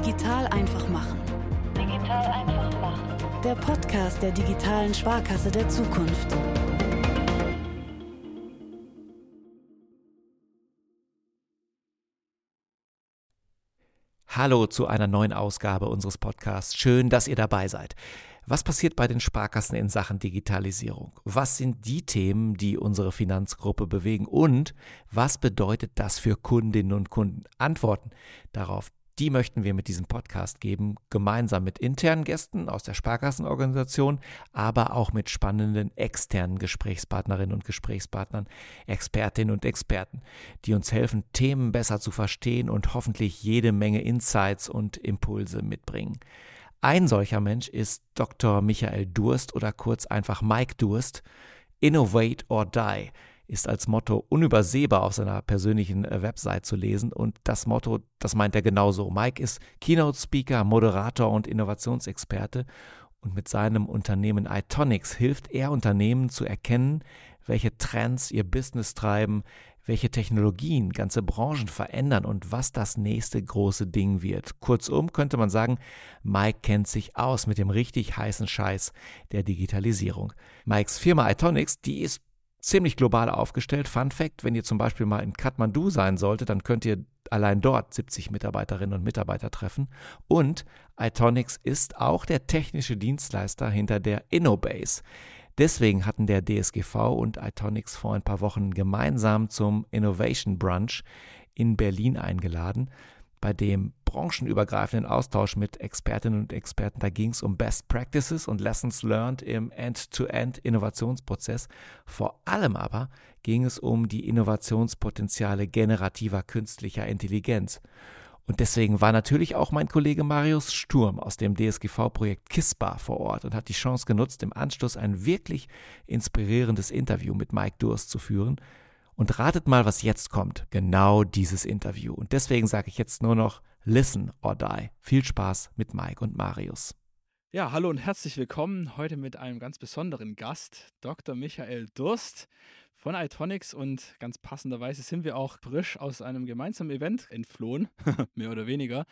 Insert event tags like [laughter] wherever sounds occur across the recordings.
Digital einfach machen. Digital einfach machen. Der Podcast der digitalen Sparkasse der Zukunft. Hallo zu einer neuen Ausgabe unseres Podcasts. Schön, dass ihr dabei seid. Was passiert bei den Sparkassen in Sachen Digitalisierung? Was sind die Themen, die unsere Finanzgruppe bewegen? Und was bedeutet das für Kundinnen und Kunden? Antworten darauf, die möchten wir mit diesem Podcast geben, gemeinsam mit internen Gästen aus der Sparkassenorganisation, aber auch mit spannenden externen Gesprächspartnerinnen und Gesprächspartnern, Expertinnen und Experten, die uns helfen, Themen besser zu verstehen und hoffentlich jede Menge Insights und Impulse mitbringen. Ein solcher Mensch ist Dr. Michael Durst oder kurz einfach Mike Durst. Innovate or Die ist als Motto unübersehbar auf seiner persönlichen äh, Website zu lesen. Und das Motto, das meint er genauso. Mike ist Keynote-Speaker, Moderator und Innovationsexperte. Und mit seinem Unternehmen iTonics hilft er Unternehmen zu erkennen, welche Trends ihr Business treiben, welche Technologien ganze Branchen verändern und was das nächste große Ding wird. Kurzum könnte man sagen, Mike kennt sich aus mit dem richtig heißen Scheiß der Digitalisierung. Mikes Firma iTonics, die ist ziemlich global aufgestellt. Fun Fact, wenn ihr zum Beispiel mal in Kathmandu sein solltet, dann könnt ihr allein dort 70 Mitarbeiterinnen und Mitarbeiter treffen. Und iTonics ist auch der technische Dienstleister hinter der InnoBase. Deswegen hatten der DSGV und Itonics vor ein paar Wochen gemeinsam zum Innovation Brunch in Berlin eingeladen, bei dem branchenübergreifenden Austausch mit Expertinnen und Experten, da ging es um Best Practices und Lessons Learned im End-to-End-Innovationsprozess. Vor allem aber ging es um die Innovationspotenziale generativer künstlicher Intelligenz. Und deswegen war natürlich auch mein Kollege Marius Sturm aus dem DSGV-Projekt KISSBA vor Ort und hat die Chance genutzt, im Anschluss ein wirklich inspirierendes Interview mit Mike Durst zu führen. Und ratet mal, was jetzt kommt. Genau dieses Interview. Und deswegen sage ich jetzt nur noch Listen or Die. Viel Spaß mit Mike und Marius. Ja, hallo und herzlich willkommen heute mit einem ganz besonderen Gast, Dr. Michael Durst von Itonics und ganz passenderweise sind wir auch frisch aus einem gemeinsamen Event entflohen, [laughs] mehr oder weniger.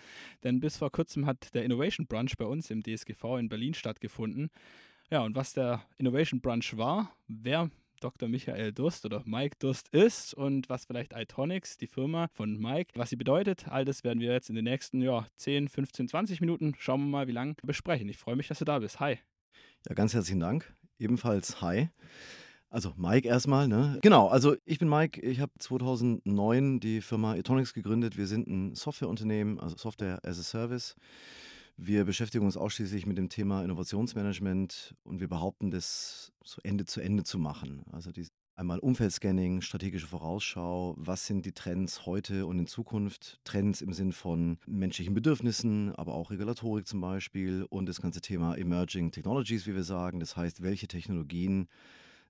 Denn bis vor kurzem hat der Innovation Brunch bei uns im DSGV in Berlin stattgefunden. Ja, und was der Innovation Brunch war, wer Dr. Michael Durst oder Mike Durst ist und was vielleicht Itonics, die Firma von Mike, was sie bedeutet, all das werden wir jetzt in den nächsten ja, 10, 15, 20 Minuten, schauen wir mal, wie lange besprechen. Ich freue mich, dass du da bist. Hi. Ja, ganz herzlichen Dank. Ebenfalls hi. Also Mike erstmal, ne? Genau, also ich bin Mike, ich habe 2009 die Firma Etonics gegründet. Wir sind ein Softwareunternehmen, also Software as a Service. Wir beschäftigen uns ausschließlich mit dem Thema Innovationsmanagement und wir behaupten, das so Ende zu Ende zu machen. Also die, einmal Umfeldscanning, strategische Vorausschau, was sind die Trends heute und in Zukunft, Trends im Sinn von menschlichen Bedürfnissen, aber auch Regulatorik zum Beispiel und das ganze Thema Emerging Technologies, wie wir sagen. Das heißt, welche Technologien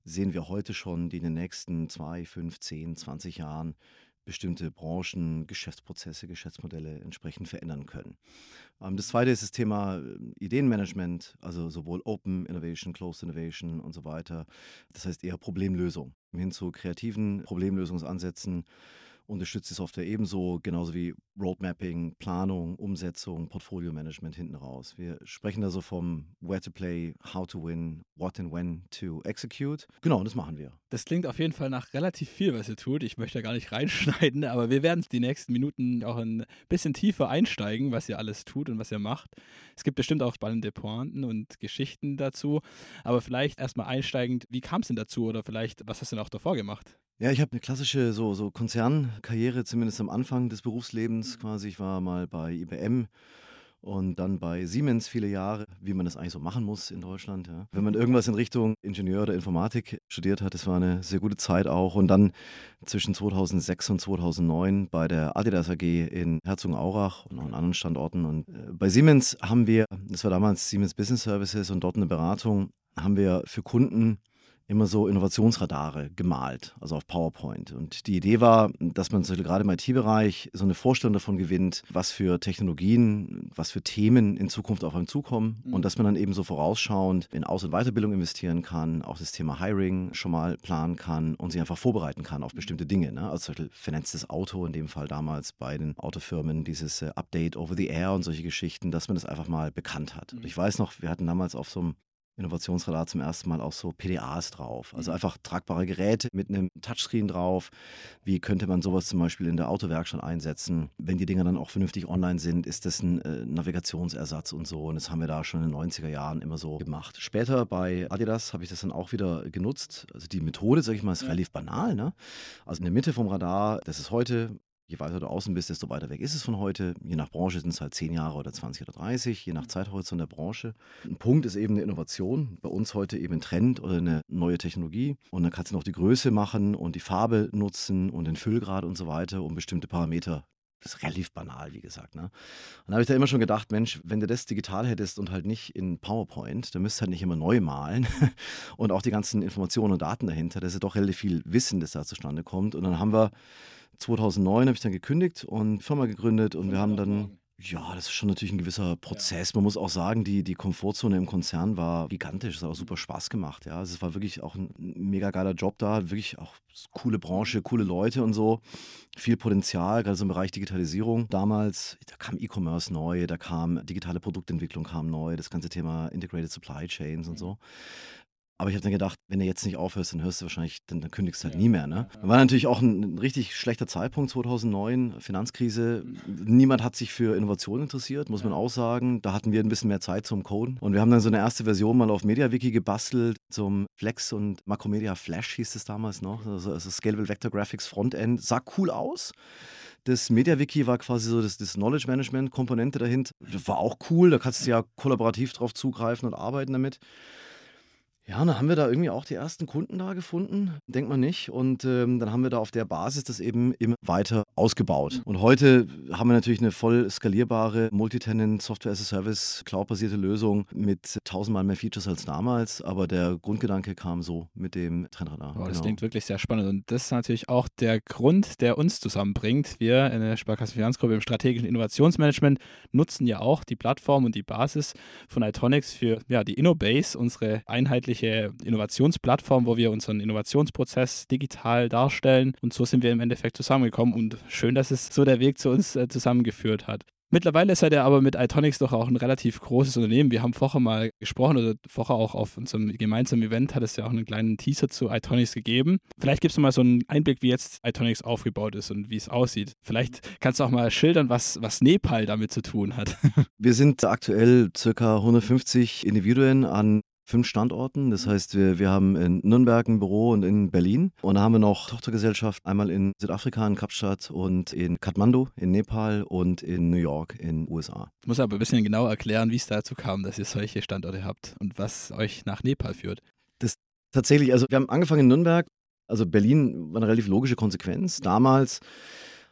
sehen wir heute schon, die in den nächsten zwei, fünf, zehn, 20 Jahren bestimmte Branchen, Geschäftsprozesse, Geschäftsmodelle entsprechend verändern können. Ähm, das zweite ist das Thema äh, Ideenmanagement, also sowohl Open Innovation, Closed Innovation und so weiter. Das heißt eher Problemlösung hin zu kreativen Problemlösungsansätzen unterstützt die Software ebenso, genauso wie Roadmapping, Planung, Umsetzung, Portfolio-Management hinten raus. Wir sprechen also vom Where to Play, How to Win, What and When to Execute. Genau, das machen wir. Das klingt auf jeden Fall nach relativ viel, was ihr tut. Ich möchte da gar nicht [laughs] reinschneiden, aber wir werden die nächsten Minuten auch ein bisschen tiefer einsteigen, was ihr alles tut und was ihr macht. Es gibt bestimmt auch spannende Pointen und Geschichten dazu, aber vielleicht erstmal einsteigend, wie kam es denn dazu oder vielleicht, was hast du denn auch davor gemacht? Ja, ich habe eine klassische so, so Konzernkarriere, zumindest am Anfang des Berufslebens mhm. quasi. Ich war mal bei IBM und dann bei Siemens viele Jahre, wie man das eigentlich so machen muss in Deutschland. Ja. Wenn man irgendwas in Richtung Ingenieur oder Informatik studiert hat, das war eine sehr gute Zeit auch. Und dann zwischen 2006 und 2009 bei der Adidas AG in Herzogenaurach und noch an anderen Standorten. Und äh, bei Siemens haben wir, das war damals Siemens Business Services und dort eine Beratung, haben wir für Kunden immer so Innovationsradare gemalt, also auf PowerPoint. Und die Idee war, dass man gerade im IT-Bereich so eine Vorstellung davon gewinnt, was für Technologien, was für Themen in Zukunft auf einem zukommen mhm. und dass man dann eben so vorausschauend in Aus- und Weiterbildung investieren kann, auch das Thema Hiring schon mal planen kann und sich einfach vorbereiten kann auf bestimmte Dinge. Ne? Also zum Beispiel vernetztes Auto, in dem Fall damals bei den Autofirmen, dieses äh, Update over the air und solche Geschichten, dass man das einfach mal bekannt hat. Mhm. ich weiß noch, wir hatten damals auf so einem Innovationsradar zum ersten Mal auch so PDAs drauf. Also mhm. einfach tragbare Geräte mit einem Touchscreen drauf. Wie könnte man sowas zum Beispiel in der Autowerkstatt einsetzen? Wenn die Dinger dann auch vernünftig online sind, ist das ein äh, Navigationsersatz und so. Und das haben wir da schon in den 90er Jahren immer so gemacht. Später bei Adidas habe ich das dann auch wieder genutzt. Also die Methode, sage ich mal, ist ja. relativ banal. Ne? Also in der Mitte vom Radar, das ist heute Je weiter du außen bist, desto weiter weg ist es von heute. Je nach Branche sind es halt 10 Jahre oder 20 oder 30, je nach mhm. Zeithorizont der Branche. Ein Punkt ist eben eine Innovation. Bei uns heute eben ein Trend oder eine neue Technologie. Und dann kannst du noch die Größe machen und die Farbe nutzen und den Füllgrad und so weiter, um bestimmte Parameter das ist relativ banal, wie gesagt. Ne? Und da habe ich da immer schon gedacht, Mensch, wenn du das digital hättest und halt nicht in PowerPoint, dann müsstest du halt nicht immer neu malen [laughs] und auch die ganzen Informationen und Daten dahinter. Das ist ja doch relativ viel Wissen, das da zustande kommt. Und dann haben wir 2009 habe ich dann gekündigt und Firma gegründet und wir haben dann, ja, das ist schon natürlich ein gewisser Prozess. Man muss auch sagen, die, die Komfortzone im Konzern war gigantisch. Es hat auch super Spaß gemacht. Ja, also es war wirklich auch ein mega geiler Job da. Wirklich auch coole Branche, coole Leute und so. Viel Potenzial, gerade so im Bereich Digitalisierung. Damals, da kam E-Commerce neu, da kam digitale Produktentwicklung kam neu, das ganze Thema Integrated Supply Chains und so. Aber ich habe dann gedacht, wenn du jetzt nicht aufhörst, dann hörst du wahrscheinlich, dann, dann kündigst du halt ja. nie mehr. Ne? War natürlich auch ein, ein, richtig schlechter Zeitpunkt, 2009, Finanzkrise. Niemand hat sich für Innovation interessiert, muss man auch sagen. Da hatten wir ein bisschen mehr Zeit zum Coden. Und wir haben dann so eine erste Version mal auf MediaWiki gebastelt, zum Flex und Macromedia Flash hieß es damals noch. Also, also Scalable Vector Graphics Frontend. Sah cool aus. Das MediaWiki war quasi so das, das Knowledge Management Komponente dahinter. War auch cool, da kannst du ja kollaborativ drauf zugreifen und arbeiten damit. Ja, dann haben wir da irgendwie auch die ersten Kunden da gefunden, denkt man nicht. Und ähm, dann haben wir da auf der Basis das eben immer weiter ausgebaut. Mhm. Und heute haben wir natürlich eine voll skalierbare Multitenant Software as a Service Cloud-basierte Lösung mit tausendmal mehr Features als damals. Aber der Grundgedanke kam so mit dem Trendradar. Oh, das genau. klingt wirklich sehr spannend. Und das ist natürlich auch der Grund, der uns zusammenbringt. Wir in der Sparkasse Finanzgruppe im strategischen Innovationsmanagement nutzen ja auch die Plattform und die Basis von Itonics für ja, die InnoBase, unsere einheitliche einheitliche Innovationsplattform, wo wir unseren Innovationsprozess digital darstellen. Und so sind wir im Endeffekt zusammengekommen. Und schön, dass es so der Weg zu uns äh, zusammengeführt hat. Mittlerweile er ja aber mit Itonics doch auch ein relativ großes Unternehmen. Wir haben vorher mal gesprochen oder vorher auch auf unserem gemeinsamen Event hat es ja auch einen kleinen Teaser zu Itonics gegeben. Vielleicht gibst du mal so einen Einblick, wie jetzt Itonics aufgebaut ist und wie es aussieht. Vielleicht kannst du auch mal schildern, was, was Nepal damit zu tun hat. Wir sind aktuell circa 150 Individuen an fünf Standorten. Das mhm. heißt, wir, wir haben in Nürnberg ein Büro und in Berlin. Und da haben wir noch Tochtergesellschaft einmal in Südafrika, in Kapstadt und in Kathmandu, in Nepal und in New York, in USA. Ich muss aber ein bisschen genau erklären, wie es dazu kam, dass ihr solche Standorte habt und was euch nach Nepal führt. Das tatsächlich, also wir haben angefangen in Nürnberg. Also Berlin war eine relativ logische Konsequenz. Damals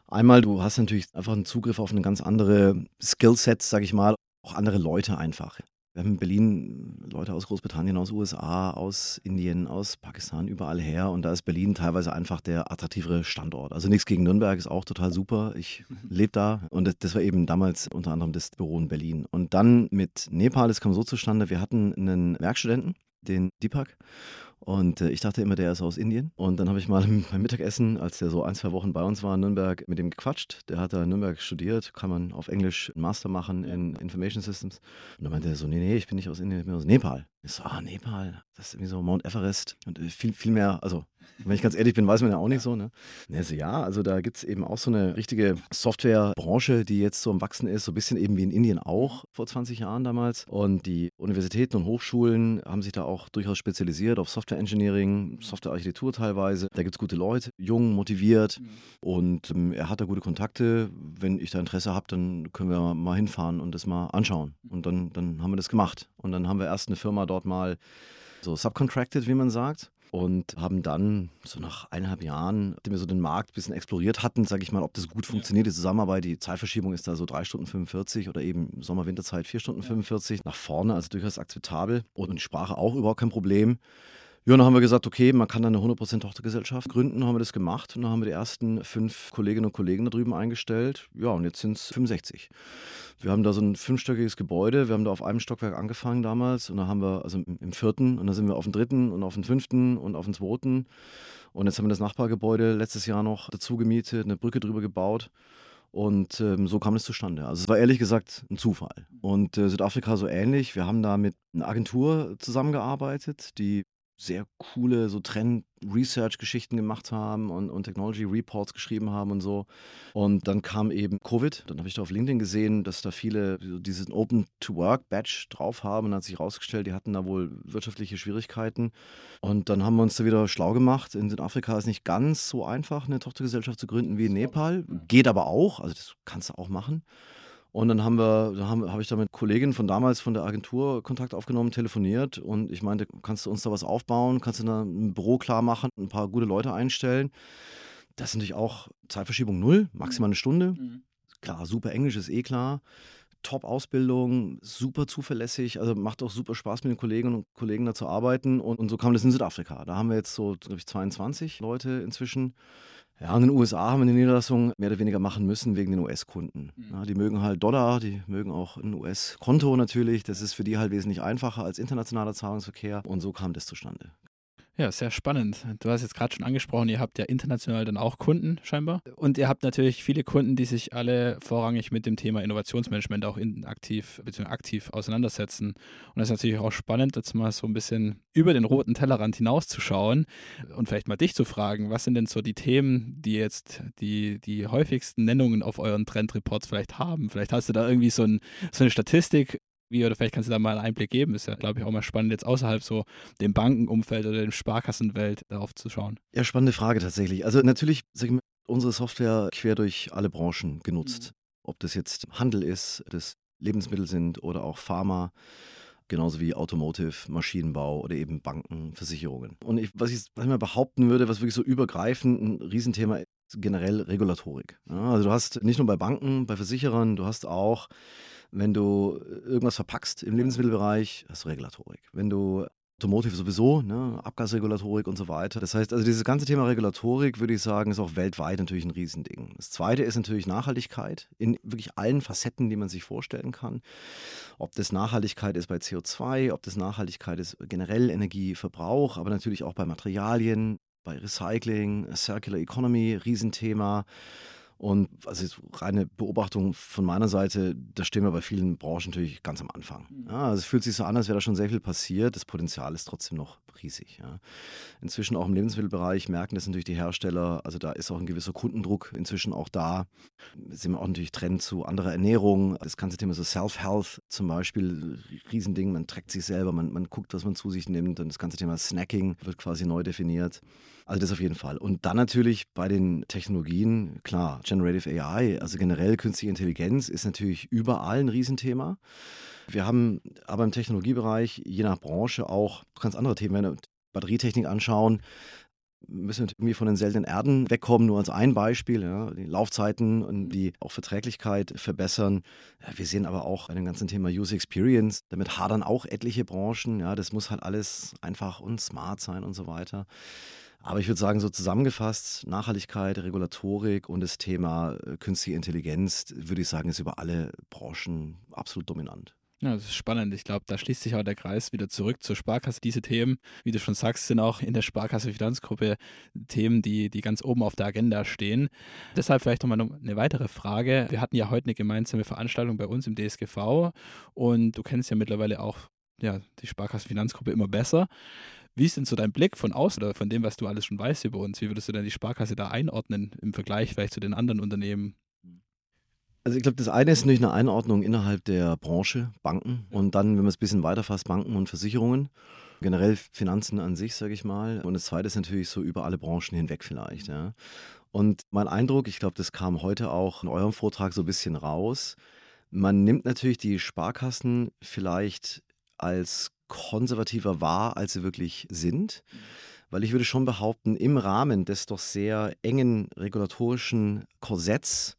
Einmal, du hast natürlich einfach einen Zugriff auf eine ganz andere Skillsets, sag ich mal, auch andere Leute einfach. Wir haben in Berlin Leute aus Großbritannien, aus USA, aus Indien, aus Pakistan, überall her. Und da ist Berlin teilweise einfach der attraktivere Standort. Also nichts gegen Nürnberg, ist auch total super. Ich lebe da. Und das, das, war eben damals unter anderem das Büro in Berlin. Und dann mit Nepal, es kam so zustande, wir hatten einen Werkstudenten, den Deepak. Und äh, ich dachte immer, der ist aus Indien. Und dann habe ich mal [laughs] beim Mittagessen, als der so ein, zwei Wochen bei uns war in Nürnberg, mit ihm gequatscht. Der hat da in Nürnberg studiert, kann man auf Englisch einen Master machen in Information Systems. Und dann meinte er so, nee, nee, ich bin nicht aus Indien, ich bin aus Nepal. Ich so, ah, Nepal, das ist irgendwie so Mount Everest. Und äh, viel, viel mehr, also wenn ich ganz ehrlich bin, weiß man ja auch nicht so. Ne? Also ja, also da gibt es eben auch so eine richtige Softwarebranche, die jetzt so am Wachsen ist, so ein bisschen eben wie in Indien auch vor 20 Jahren damals. Und die Universitäten und Hochschulen haben sich da auch durchaus spezialisiert auf Software Engineering, Softwarearchitektur teilweise. Da gibt es gute Leute, jung, motiviert mhm. und ähm, er hat da gute Kontakte. Wenn ich da Interesse habe, dann können wir mal hinfahren und das mal anschauen. Und dann, dann haben wir das gemacht. Und dann haben wir erst eine Firma dort mal so subcontracted, wie man sagt und haben dann so nach eineinhalb Jahren, nachdem wir so den Markt ein bisschen exploriert hatten, sage ich mal, ob das gut funktioniert, die Zusammenarbeit, die Zeitverschiebung ist da so drei Stunden 45 oder eben Sommer-Winterzeit vier Stunden 45 nach vorne, also durchaus akzeptabel und Sprache auch überhaupt kein Problem. Ja, dann haben wir gesagt, okay, man kann da eine 100% Tochtergesellschaft gründen, dann haben wir das gemacht und dann haben wir die ersten fünf Kolleginnen und Kollegen da drüben eingestellt. Ja, und jetzt sind es 65. Wir haben da so ein fünfstöckiges Gebäude, wir haben da auf einem Stockwerk angefangen damals und dann haben wir, also im vierten, und dann sind wir auf dem dritten und auf dem fünften und auf dem zweiten. Und jetzt haben wir das Nachbargebäude letztes Jahr noch dazu gemietet, eine Brücke drüber gebaut. Und ähm, so kam es zustande. Also es war ehrlich gesagt ein Zufall. Und äh, Südafrika so ähnlich. Wir haben da mit einer Agentur zusammengearbeitet, die sehr coole so Trend-Research-Geschichten gemacht haben und, und Technology-Reports geschrieben haben und so. Und dann kam eben Covid. Dann habe ich da auf LinkedIn gesehen, dass da viele diesen Open-to-Work-Badge drauf haben. Und hat sich herausgestellt, die hatten da wohl wirtschaftliche Schwierigkeiten. Und dann haben wir uns da wieder schlau gemacht. In Südafrika ist nicht ganz so einfach, eine Tochtergesellschaft zu gründen wie in Nepal. Geht aber auch. Also das kannst du auch machen. Und dann haben wir, da habe ich da mit Kolleginnen von damals von der Agentur Kontakt aufgenommen, telefoniert und ich meinte, kannst du uns da was aufbauen? Kannst du da ein Büro klar machen, ein paar gute Leute einstellen? Das ist natürlich auch Zeitverschiebung null, maximal eine Stunde. Mhm. Klar, super Englisch ist eh klar. Top-Ausbildung, super zuverlässig, also macht auch super Spaß mit den Kolleginnen und Kollegen da zu arbeiten. Und, und so kam das in Südafrika. Da haben wir jetzt so, glaube ich, 22 Leute inzwischen. Ja, in den USA haben wir eine Niederlassung mehr oder weniger machen müssen wegen den US-Kunden. Mhm. Ja, die mögen halt Dollar, die mögen auch ein US-Konto natürlich. Das ist für die halt wesentlich einfacher als internationaler Zahlungsverkehr. Und so kam das zustande. Ja, sehr spannend. Du hast jetzt gerade schon angesprochen, ihr habt ja international dann auch Kunden scheinbar. Und ihr habt natürlich viele Kunden, die sich alle vorrangig mit dem Thema Innovationsmanagement auch aktiv bzw. aktiv auseinandersetzen. Und das ist natürlich auch spannend, jetzt mal so ein bisschen über den roten Tellerrand hinauszuschauen und vielleicht mal dich zu fragen, was sind denn so die Themen, die jetzt die, die häufigsten Nennungen auf euren Trendreports vielleicht haben? Vielleicht hast du da irgendwie so, ein, so eine Statistik, wie oder vielleicht kannst du da mal einen Einblick geben. Ist ja, glaube ich, auch mal spannend, jetzt außerhalb so dem Bankenumfeld oder dem Sparkassenwelt darauf zu schauen. Ja, spannende Frage tatsächlich. Also natürlich, sag ich mal, unsere Software quer durch alle Branchen genutzt. Mhm. Ob das jetzt Handel ist, das Lebensmittel sind oder auch Pharma, genauso wie Automotive, Maschinenbau oder eben Banken, Versicherungen. Und ich, was ich was ich mal behaupten würde, was wirklich so übergreifend ein Riesenthema ist, generell Regulatorik. Ja, also du hast nicht nur bei Banken, bei Versicherern, du hast auch wenn du irgendwas verpackst im Lebensmittelbereich, hast du Regulatorik. Wenn du Automotive sowieso, ne, Abgasregulatorik und so weiter. Das heißt, also dieses ganze Thema Regulatorik, würde ich sagen, ist auch weltweit natürlich ein Riesending. Das zweite ist natürlich Nachhaltigkeit in wirklich allen Facetten, die man sich vorstellen kann. Ob das Nachhaltigkeit ist bei CO2, ob das Nachhaltigkeit ist generell Energieverbrauch, aber natürlich auch bei Materialien, bei Recycling, Circular Economy, Riesenthema. Und also reine Beobachtung von meiner Seite, da stehen wir bei vielen Branchen natürlich ganz am Anfang. Mhm. Ja, also es fühlt sich so an, als wäre da schon sehr viel passiert. Das Potenzial ist trotzdem noch riesig. Ja. Inzwischen auch im Lebensmittelbereich merken das natürlich die Hersteller. Also da ist auch ein gewisser Kundendruck inzwischen auch da. Sind wir auch natürlich Trend zu anderer Ernährung. Das ganze Thema so Self-Health zum Beispiel, Riesending. Man trägt sich selber, man, man guckt, was man zu sich nimmt. Und das ganze Thema Snacking wird quasi neu definiert. Also das auf jeden Fall. Und dann natürlich bei den Technologien, klar, Generative AI, also generell künstliche Intelligenz ist natürlich überall ein Riesenthema. Wir haben aber im Technologiebereich, je nach Branche, auch ganz andere Themen. Wenn wir Batterietechnik anschauen, müssen wir irgendwie von den seltenen Erden wegkommen, nur als ein Beispiel. Ja, die Laufzeiten und die auch Verträglichkeit verbessern. Ja, wir sehen aber auch bei dem ganzen Thema User Experience, damit hadern auch etliche Branchen. Ja, das muss halt alles einfach und smart sein und so weiter. Aber ich würde sagen, so zusammengefasst, Nachhaltigkeit, Regulatorik und das Thema äh, künstliche Intelligenz, würde ich sagen, ist über alle Branchen absolut dominant. Ja, das ist spannend. Ich glaube, da schließt sich auch der Kreis wieder zurück zur Sparkasse. Diese Themen, wie du schon sagst, sind auch in der Sparkasse Finanzgruppe Themen, die, die ganz oben auf der Agenda stehen. Deshalb vielleicht nochmal eine weitere Frage. Wir hatten ja heute eine gemeinsame Veranstaltung bei uns im DSGV und du kennst ja mittlerweile auch ja, die Sparkasse Finanzgruppe immer besser. Wie ist denn so dein Blick von außen oder von dem, was du alles schon weißt über uns? Wie würdest du denn die Sparkasse da einordnen im Vergleich vielleicht zu den anderen Unternehmen? Also ich glaube, das eine ist natürlich eine Einordnung innerhalb der Branche, Banken und dann, wenn man es ein bisschen weiterfasst, Banken und Versicherungen. Generell Finanzen an sich, sage ich mal. Und das zweite ist natürlich so über alle Branchen hinweg vielleicht. Ja. Und mein Eindruck, ich glaube, das kam heute auch in eurem Vortrag so ein bisschen raus. Man nimmt natürlich die Sparkassen vielleicht als konservativer wahr, als sie wirklich sind. Mhm. Weil ich würde schon behaupten, im Rahmen des doch sehr engen regulatorischen Korsetts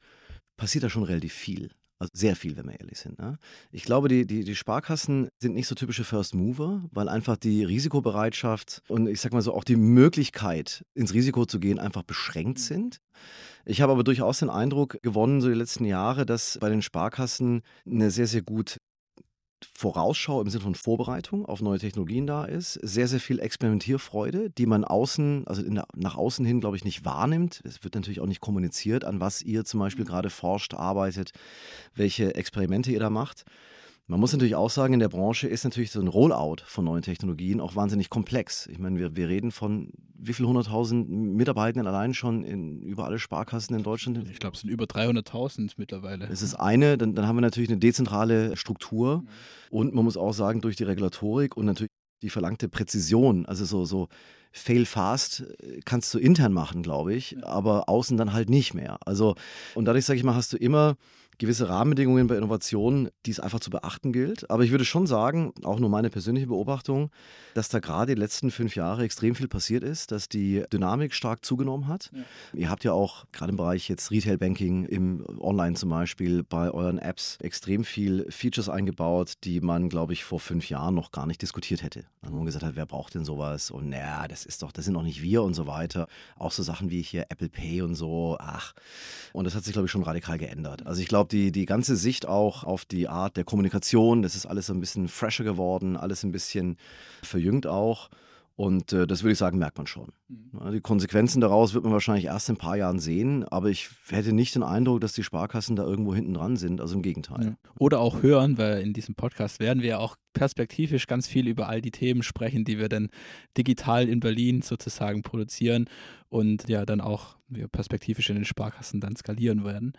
passiert da schon relativ viel. Also sehr viel, wenn wir ehrlich sind. Ne? Ich glaube, die, die, die Sparkassen sind nicht so typische First Mover, weil einfach die Risikobereitschaft und ich sag mal so auch die Möglichkeit, ins Risiko zu gehen, einfach beschränkt sind. Ich habe aber durchaus den Eindruck gewonnen, so die letzten Jahre, dass bei den Sparkassen eine sehr, sehr gut Vorausschau im Sinne von Vorbereitung auf neue Technologien da ist, sehr, sehr viel Experimentierfreude, die man außen, also der, nach außen hin, glaube ich, nicht wahrnimmt. Es wird natürlich auch nicht kommuniziert, an was ihr zum Beispiel mhm. gerade forscht, arbeitet, welche Experimente ihr da macht. Man muss natürlich auch sagen, in der Branche ist natürlich so ein Rollout von neuen Technologien auch wahnsinnig komplex. Ich meine, wir, wir reden von wie viel hunderttausend Mitarbeitenden allein schon in, über alle Sparkassen in Deutschland? Ich glaube, es sind über 300.000 mittlerweile. Das ist eine, dann, dann haben wir natürlich eine dezentrale Struktur mhm. und man muss auch sagen, durch die Regulatorik und natürlich die verlangte Präzision, also so, so fail fast äh, kannst du intern machen, glaube ich, aber außen dann halt nicht mehr. Also, und dadurch, sage ich mal, hast du immer gewisse Rahmenbedingungen bei Innovationen, die es einfach zu beachten gilt. Aber ich würde schon sagen, auch nur meine persönliche Beobachtung, dass da gerade die letzten fünf Jahre extrem viel passiert ist, dass die Dynamik stark zugenommen hat. Ja. Ihr habt ja auch gerade im Bereich jetzt Retail Banking, im Online zum Beispiel, bei euren Apps extrem viel Features eingebaut, die man, glaube ich, vor fünf Jahren noch gar nicht diskutiert hätte. Man gesagt hat, wer braucht denn sowas? Und naja, das ist doch, das sind doch nicht wir und so weiter. Auch so Sachen wie hier Apple Pay und so. Ach. Und das hat sich, glaube ich, schon radikal geändert. Also ich glaube, die, die ganze Sicht auch auf die Art der Kommunikation, das ist alles so ein bisschen fresher geworden, alles ein bisschen verjüngt auch. Und äh, das würde ich sagen, merkt man schon. Mhm. Die Konsequenzen daraus wird man wahrscheinlich erst in ein paar Jahren sehen, aber ich hätte nicht den Eindruck, dass die Sparkassen da irgendwo hinten dran sind, also im Gegenteil. Ja. Oder auch hören, weil in diesem Podcast werden wir auch perspektivisch ganz viel über all die Themen sprechen, die wir dann digital in Berlin sozusagen produzieren und ja dann auch perspektivisch in den Sparkassen dann skalieren werden.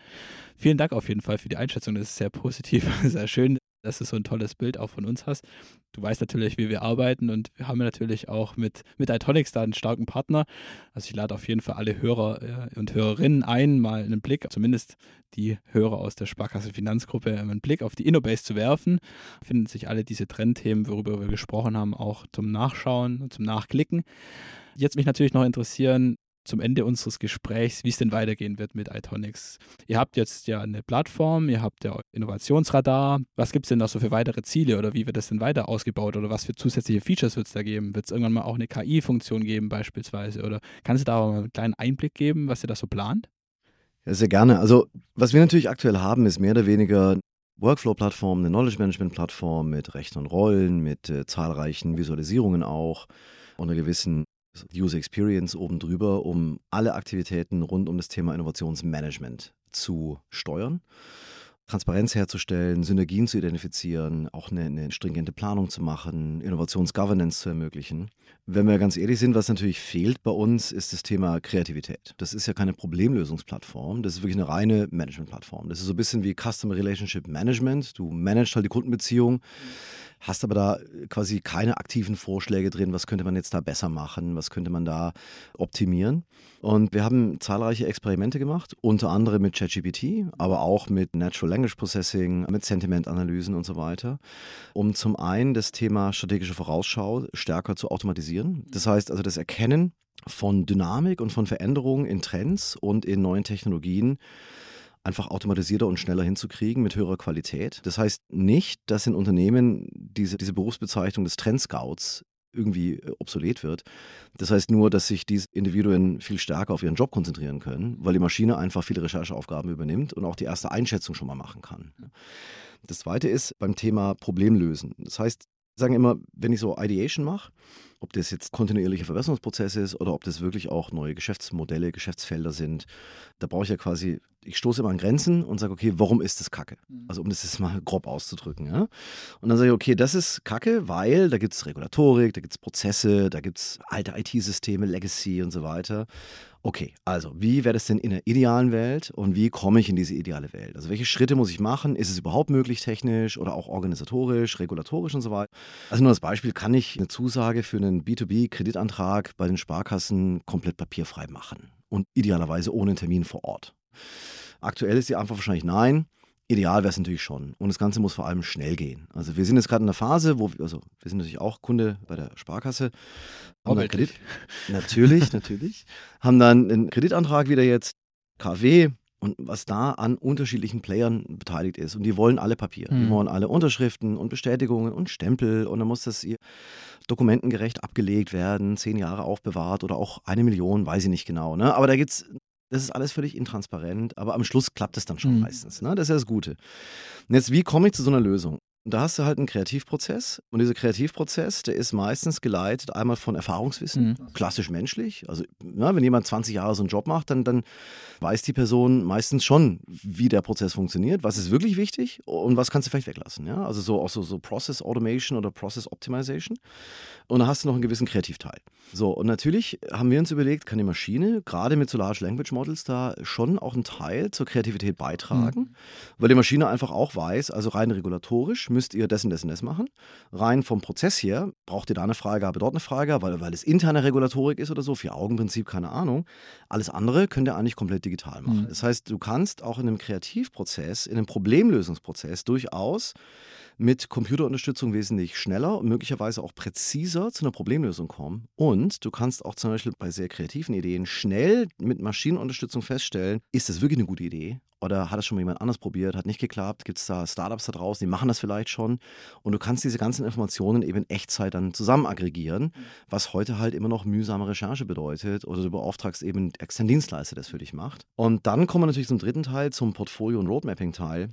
Vielen Dank auf jeden Fall für die Einschätzung, das ist sehr positiv, [laughs] sehr schön dass du so ein tolles Bild auch von uns hast. Du weißt natürlich, wie wir arbeiten und wir haben natürlich auch mit, mit Itonics da einen starken Partner. Also ich lade auf jeden Fall alle Hörer äh, und Hörerinnen ein, mal einen Blick, zumindest die Hörer aus der Sparkasse Finanzgruppe, einen Blick auf die Innobase zu werfen. Finden sich alle diese Trendthemen, worüber wir gesprochen haben, auch zum Nachschauen und zum Nachklicken. Jetzt mich natürlich noch interessieren, zum Ende unseres Gesprächs, wie es denn weitergehen wird mit iTonics. Ihr habt jetzt ja eine Plattform, ihr habt ja Innovationsradar. Was gibt es denn noch so für weitere Ziele oder wie wird das denn weiter ausgebaut oder was für zusätzliche Features wird es da geben? Wird es irgendwann mal auch eine KI-Funktion geben beispielsweise oder kannst du da mal einen kleinen Einblick geben, was ihr da so plant? Ja, sehr gerne. Also was wir natürlich aktuell haben, ist mehr oder weniger Workflow-Plattform, eine Knowledge-Management-Plattform mit Rechten und Rollen, mit äh, zahlreichen Visualisierungen auch und einer gewissen User Experience oben drüber, um alle Aktivitäten rund um das Thema Innovationsmanagement zu steuern. Transparenz herzustellen, Synergien zu identifizieren, auch eine, eine stringente Planung zu machen, Innovationsgovernance zu ermöglichen. Wenn wir ganz ehrlich sind, was natürlich fehlt bei uns, ist das Thema Kreativität. Das ist ja keine Problemlösungsplattform, das ist wirklich eine reine Managementplattform. Das ist so ein bisschen wie Customer Relationship Management. Du managst halt die Kundenbeziehung. Mhm hast aber da quasi keine aktiven Vorschläge drin, was könnte man jetzt da besser machen, was könnte man da optimieren. Und wir haben zahlreiche Experimente gemacht, unter anderem mit ChatGPT, aber auch mit Natural Language Processing, mit Sentimentanalysen und so weiter, um zum einen das Thema strategische Vorausschau stärker zu automatisieren. Das heißt also das Erkennen von Dynamik und von Veränderungen in Trends und in neuen Technologien einfach automatisierter und schneller hinzukriegen mit höherer Qualität. Das heißt nicht, dass in Unternehmen diese, diese Berufsbezeichnung des Trendscouts irgendwie äh, obsolet wird. Das heißt nur, dass sich diese Individuen viel stärker auf ihren Job konzentrieren können, weil die Maschine einfach viele Rechercheaufgaben übernimmt und auch die erste Einschätzung schon mal machen kann. Das zweite ist beim Thema Problemlösen. Das heißt, sagen immer, wenn ich so Ideation mache, ob das jetzt kontinuierlicher Verbesserungsprozess ist oder ob das wirklich auch neue Geschäftsmodelle, Geschäftsfelder sind, da brauche ich ja quasi, ich stoße immer an Grenzen und sage, okay, warum ist das Kacke? Mhm. Also um das jetzt mal grob auszudrücken. Ja? Und dann sage ich, okay, das ist Kacke, weil da gibt es Regulatorik, da gibt es Prozesse, da gibt es alte IT-Systeme, Legacy und so weiter. Okay, also wie wäre das denn in der idealen Welt und wie komme ich in diese ideale Welt? Also welche Schritte muss ich machen? Ist es überhaupt möglich technisch oder auch organisatorisch, regulatorisch und so weiter? Also nur als Beispiel kann ich eine Zusage für einen B2B-Kreditantrag bei den Sparkassen komplett papierfrei machen und idealerweise ohne einen Termin vor Ort. Aktuell ist die Antwort wahrscheinlich nein. Ideal wäre es natürlich schon. Und das Ganze muss vor allem schnell gehen. Also wir sind jetzt gerade in der Phase, wo wir, also wir sind natürlich auch Kunde bei der Sparkasse. Haben dann Kredit, natürlich, natürlich. [laughs] Haben dann einen Kreditantrag wieder jetzt, KfW, und was da an unterschiedlichen Playern beteiligt ist. Und die wollen alle Papier. Die Mhm. wollen alle Unterschriften und Bestätigungen und Stempel und dann muss das ihr dokumentengerecht abgelegt werden, zehn Jahre aufbewahrt oder auch eine Million, weiß ich nicht genau. Ne? Aber da gibt's, das ist alles völlig intransparent, aber am Schluss klappt es dann schon Mhm. meistens. Ne? Das ist ja das Gute. Und jetzt, wie komme ich zu so einer Lösung? Und Da hast du halt einen Kreativprozess und dieser Kreativprozess, der ist meistens geleitet einmal von Erfahrungswissen, Mhm. klassisch menschlich. Also ja, wenn jemand 20 Jahre so einen Job macht, dann, dann weiß die Person meistens schon, wie der Prozess funktioniert, was ist wirklich wichtig und was kannst du vielleicht weglassen. Ja? Also so auch so, so Process Automation oder Process Optimization. Und da hast du noch einen gewissen Kreativteil. So, und natürlich haben wir uns überlegt, kann die Maschine gerade mit so Large Language Models da schon auch einen Teil zur Kreativität beitragen, weil die Maschine einfach auch weiß, also rein regulatorisch müsst ihr das und das und das machen. Rein vom Prozess her braucht ihr da eine Freigabe, dort eine Freigabe, weil, weil es interne Regulatorik ist oder so, Vier-Augen-Prinzip, keine Ahnung. Alles andere könnt ihr eigentlich komplett digital machen. Mhm. Das heißt, du kannst auch in einem Kreativprozess, in einem Problemlösungsprozess durchaus mit Computerunterstützung wesentlich schneller und möglicherweise auch präziser zu einer Problemlösung kommen. Und du kannst auch zum Beispiel bei sehr kreativen Ideen schnell mit Maschinenunterstützung feststellen, ist das wirklich eine gute Idee? Oder hat das schon mal jemand anders probiert, hat nicht geklappt? Gibt es da Startups da draußen, die machen das vielleicht schon? Und du kannst diese ganzen Informationen eben in Echtzeit dann zusammen aggregieren, was heute halt immer noch mühsame Recherche bedeutet. Oder du beauftragst eben externen Dienstleister, der das für dich macht. Und dann kommen wir natürlich zum dritten Teil, zum Portfolio- und Roadmapping-Teil,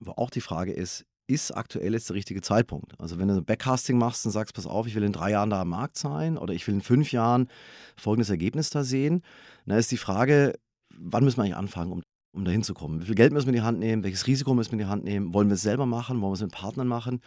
wo auch die Frage ist, ist aktuell jetzt der richtige Zeitpunkt? Also wenn du Backcasting machst und sagst, pass auf, ich will in drei Jahren da am Markt sein oder ich will in fünf Jahren folgendes Ergebnis da sehen, dann ist die Frage, wann müssen wir eigentlich anfangen, um, um da hinzukommen? Wie viel Geld müssen wir in die Hand nehmen? Welches Risiko müssen wir in die Hand nehmen? Wollen wir es selber machen? Wollen wir es mit Partnern machen?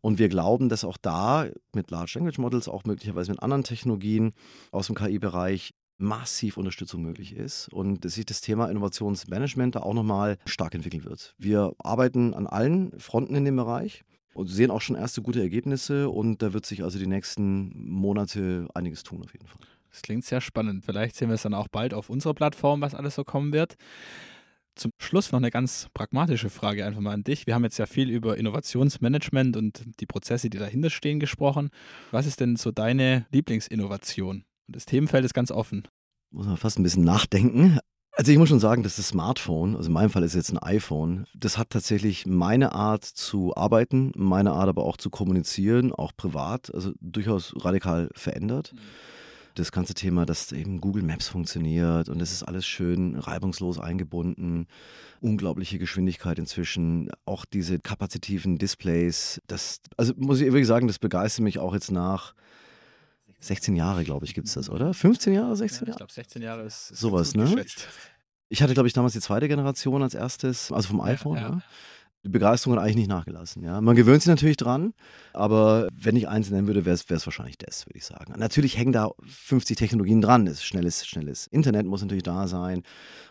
Und wir glauben, dass auch da mit Large Language Models, auch möglicherweise mit anderen Technologien aus dem KI-Bereich massiv Unterstützung möglich ist und dass sich das Thema Innovationsmanagement da auch nochmal stark entwickeln wird. Wir arbeiten an allen Fronten in dem Bereich und sehen auch schon erste gute Ergebnisse und da wird sich also die nächsten Monate einiges tun auf jeden Fall. Das klingt sehr spannend. Vielleicht sehen wir es dann auch bald auf unserer Plattform, was alles so kommen wird. Zum Schluss noch eine ganz pragmatische Frage einfach mal an dich. Wir haben jetzt ja viel über Innovationsmanagement und die Prozesse, die dahinter stehen, gesprochen. Was ist denn so deine Lieblingsinnovation? Und das Themenfeld ist ganz offen. Muss man fast ein bisschen nachdenken. Also ich muss schon sagen, dass das Smartphone, also in meinem Fall ist es jetzt ein iPhone, das hat tatsächlich meine Art zu arbeiten, meine Art aber auch zu kommunizieren, auch privat, also durchaus radikal verändert. Das ganze Thema, dass eben Google Maps funktioniert und es ist alles schön reibungslos eingebunden, unglaubliche Geschwindigkeit inzwischen, auch diese kapazitiven Displays, das, also muss ich wirklich sagen, das begeistert mich auch jetzt nach 16 Jahre, glaube ich, gibt es das, oder? 15 Jahre, 16 ich Jahre? glaube, 16 Jahre ist, ist Sowas, ne? geschätzt. Ich hatte, glaube ich, damals die zweite Generation als erstes, also vom iPhone. ja. Ja, Die Begeisterung hat eigentlich nicht nachgelassen. Ja. Man gewöhnt sich natürlich dran, aber wenn ich eins nennen würde, wäre es wahrscheinlich das, würde ich sagen. Natürlich hängen da 50 Technologien dran. Das schnelles, schnelles Internet muss natürlich da sein,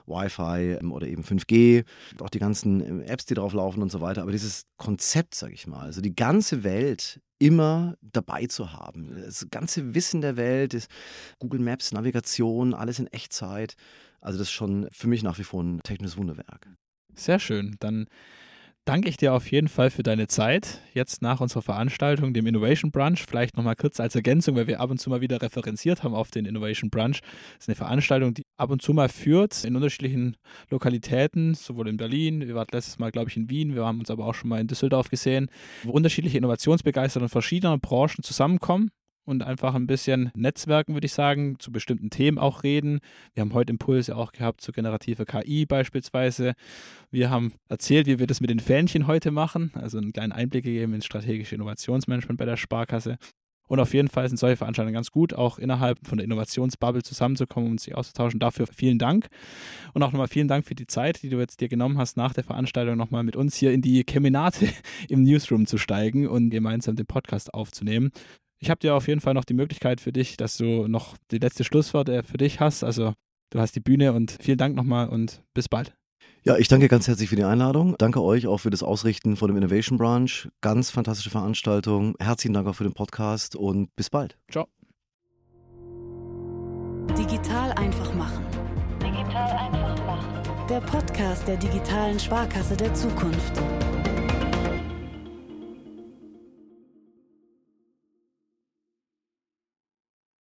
Wi-Fi ähm, oder eben 5G, auch die ganzen ähm, Apps, die drauf laufen und so weiter. Aber dieses Konzept, sage ich mal, also die ganze Welt immer dabei zu haben, das ganze Wissen der Welt, Google Maps, Navigation, alles in Echtzeit. Also das ist schon für mich nach wie vor ein technisches Wunderwerk. Sehr schön. Dann danke ich dir auf jeden Fall für deine Zeit. Jetzt nach unserer Veranstaltung, dem Innovation Brunch, vielleicht nochmal kurz als Ergänzung, weil wir ab und zu mal wieder referenziert haben auf den Innovation Brunch. Das ist eine Veranstaltung, die ab und zu mal führt in unterschiedlichen Lokalitäten, sowohl in Berlin, wir waren letztes Mal, glaube ich, in Wien, wir haben uns aber auch schon mal in Düsseldorf gesehen, wo unterschiedliche Innovationsbegeisterte verschiedener Branchen zusammenkommen und einfach ein bisschen netzwerken, würde ich sagen, zu bestimmten Themen auch reden. Wir haben heute Impulse auch gehabt zu generativer KI beispielsweise. Wir haben erzählt, wie wir das mit den Fähnchen heute machen, also einen kleinen Einblick gegeben ins strategische Innovationsmanagement bei der Sparkasse. Und auf jeden Fall sind solche Veranstaltungen ganz gut, auch innerhalb von der Innovationsbubble zusammenzukommen und sich auszutauschen. Dafür vielen Dank. Und auch nochmal vielen Dank für die Zeit, die du jetzt dir genommen hast, nach der Veranstaltung nochmal mit uns hier in die Keminate [laughs] im Newsroom zu steigen und gemeinsam den Podcast aufzunehmen. Ich habe dir auf jeden Fall noch die Möglichkeit für dich, dass du noch die letzte Schlussworte für dich hast. Also du hast die Bühne und vielen Dank nochmal und bis bald. Ja, ich danke ganz herzlich für die Einladung. Danke euch auch für das Ausrichten von dem Innovation Branch. Ganz fantastische Veranstaltung. Herzlichen Dank auch für den Podcast und bis bald. Ciao. Digital einfach machen. Digital einfach machen. Der Podcast der digitalen Sparkasse der Zukunft.